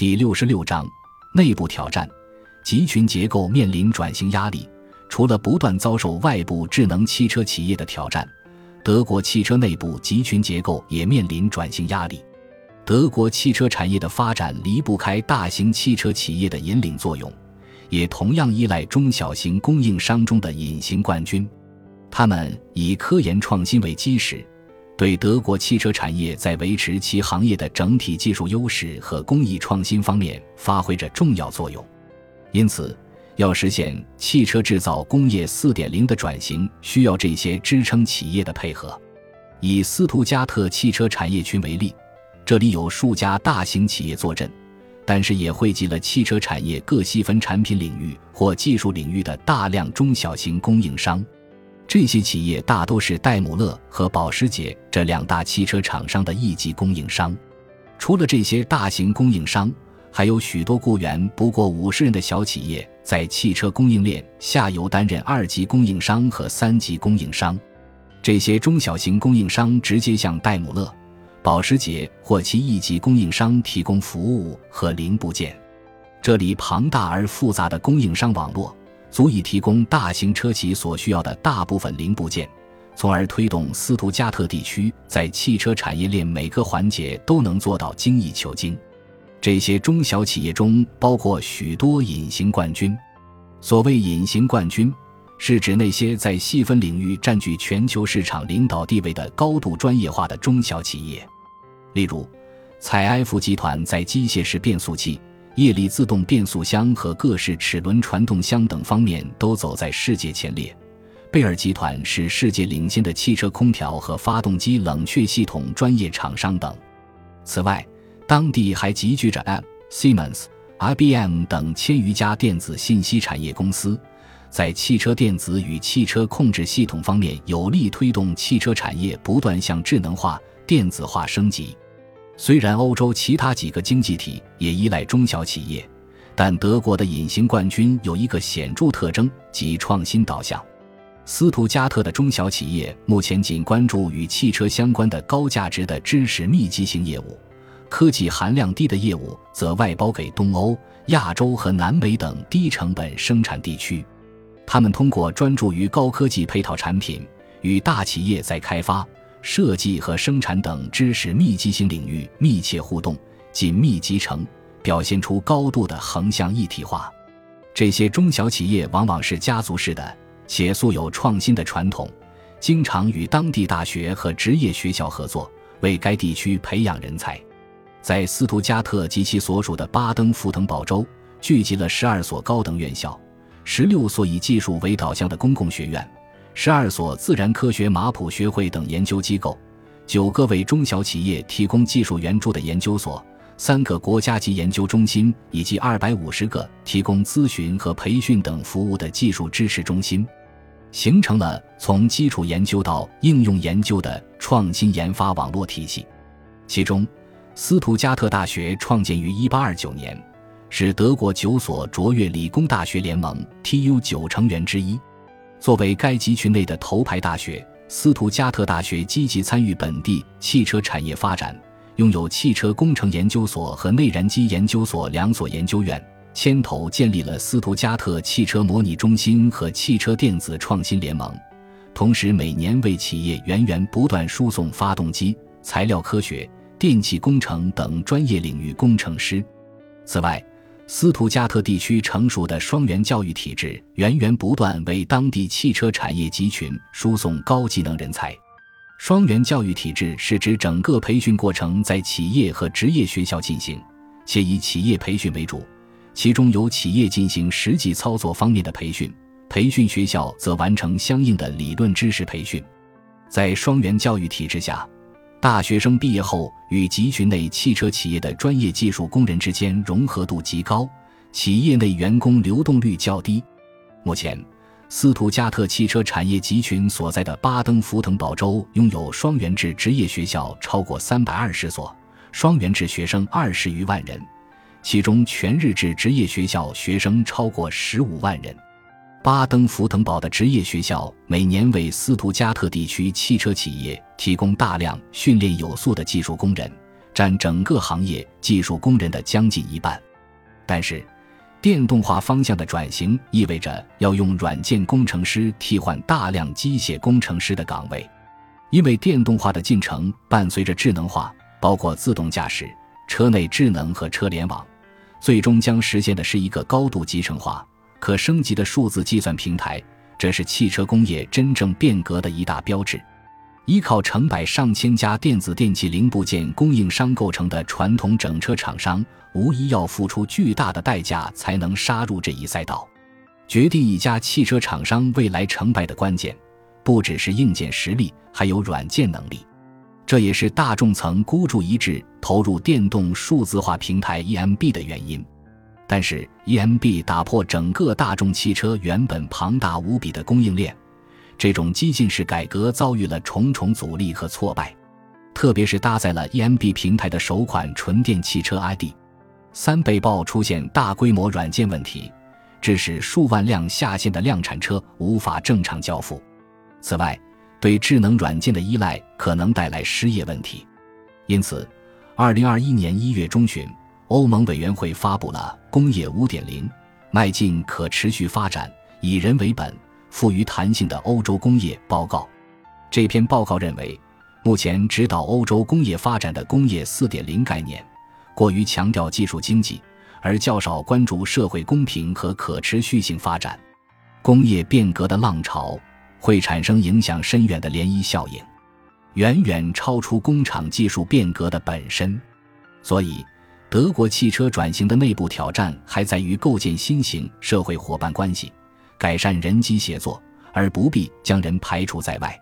第六十六章内部挑战，集群结构面临转型压力。除了不断遭受外部智能汽车企业的挑战，德国汽车内部集群结构也面临转型压力。德国汽车产业的发展离不开大型汽车企业的引领作用，也同样依赖中小型供应商中的隐形冠军。他们以科研创新为基石，对德国汽车产业在维持其行业的整体技术优势和工艺创新方面发挥着重要作用。因此，要实现汽车制造工业4.0的转型，需要这些支撑企业的配合。以斯图加特汽车产业群为例，这里有数家大型企业坐镇，但是也汇集了汽车产业各细分产品领域或技术领域的大量中小型供应商。这些企业大都是戴姆勒和保时捷这两大汽车厂商的一级供应商。除了这些大型供应商，还有许多雇员不过五十人的小企业，在汽车供应链下游担任二级供应商和三级供应商。这些中小型供应商直接向戴姆勒、保时捷或其一级供应商提供服务和零部件。这里庞大而复杂的供应商网络。足以提供大型车企所需要的大部分零部件，从而推动斯图加特地区在汽车产业链每个环节都能做到精益求精。这些中小企业中包括许多隐形冠军。所谓隐形冠军，是指那些在细分领域占据全球市场领导地位的高度专业化的中小企业。例如，采埃孚集团在机械式变速器。液力自动变速箱和各式齿轮传动箱等方面都走在世界前列。贝尔集团是世界领先的汽车空调和发动机冷却系统专业厂商等。此外，当地还集聚着 M、Siemens、IBM 等千余家电子信息产业公司，在汽车电子与汽车控制系统方面有力推动汽车产业不断向智能化、电子化升级。虽然欧洲其他几个经济体也依赖中小企业，但德国的隐形冠军有一个显著特征，即创新导向。斯图加特的中小企业目前仅关注与汽车相关的高价值的知识密集型业务，科技含量低的业务则外包给东欧、亚洲和南美等低成本生产地区。他们通过专注于高科技配套产品，与大企业在开发。设计和生产等知识密集型领域密切互动、紧密集成，表现出高度的横向一体化。这些中小企业往往是家族式的，且素有创新的传统，经常与当地大学和职业学校合作，为该地区培养人才。在斯图加特及其所属的巴登符腾堡州，聚集了十二所高等院校，十六所以技术为导向的公共学院。十二所自然科学马普学会等研究机构，九个为中小企业提供技术援助的研究所，三个国家级研究中心，以及二百五十个提供咨询和培训等服务的技术支持中心，形成了从基础研究到应用研究的创新研发网络体系。其中，斯图加特大学创建于一八二九年，是德国九所卓越理工大学联盟 （TU 九）成员之一。作为该集群内的头牌大学，斯图加特大学积极参与本地汽车产业发展，拥有汽车工程研究所和内燃机研究所两所研究院，牵头建立了斯图加特汽车模拟中心和汽车电子创新联盟，同时每年为企业源源不断输送发动机、材料科学、电气工程等专业领域工程师。此外，斯图加特地区成熟的双元教育体制，源源不断为当地汽车产业集群输送高技能人才。双元教育体制是指整个培训过程在企业和职业学校进行，且以企业培训为主，其中由企业进行实际操作方面的培训，培训学校则完成相应的理论知识培训。在双元教育体制下。大学生毕业后与集群内汽车企业的专业技术工人之间融合度极高，企业内员工流动率较低。目前，斯图加特汽车产业集群所在的巴登符腾堡州拥有双元制职业学校超过三百二十所，双元制学生二十余万人，其中全日制职业学校学生超过十五万人。巴登符腾堡的职业学校每年为斯图加特地区汽车企业提供大量训练有素的技术工人，占整个行业技术工人的将近一半。但是，电动化方向的转型意味着要用软件工程师替换大量机械工程师的岗位，因为电动化的进程伴随着智能化，包括自动驾驶、车内智能和车联网，最终将实现的是一个高度集成化、可升级的数字计算平台。这是汽车工业真正变革的一大标志。依靠成百上千家电子电器零部件供应商构成的传统整车厂商，无疑要付出巨大的代价才能杀入这一赛道。决定一家汽车厂商未来成败的关键，不只是硬件实力，还有软件能力。这也是大众层孤注一掷投入电动数字化平台 EMB 的原因。但是，EMB 打破整个大众汽车原本庞大无比的供应链。这种激进式改革遭遇了重重阻力和挫败，特别是搭载了 EMB 平台的首款纯电汽车 ID. 三被曝出现大规模软件问题，致使数万辆下线的量产车无法正常交付。此外，对智能软件的依赖可能带来失业问题。因此，二零二一年一月中旬，欧盟委员会发布了《工业五点零：迈进可持续发展，以人为本》。富于弹性的欧洲工业报告，这篇报告认为，目前指导欧洲工业发展的工业4.0概念，过于强调技术经济，而较少关注社会公平和可持续性发展。工业变革的浪潮会产生影响深远的涟漪效应，远远超出工厂技术变革的本身。所以，德国汽车转型的内部挑战还在于构建新型社会伙伴关系。改善人机协作，而不必将人排除在外。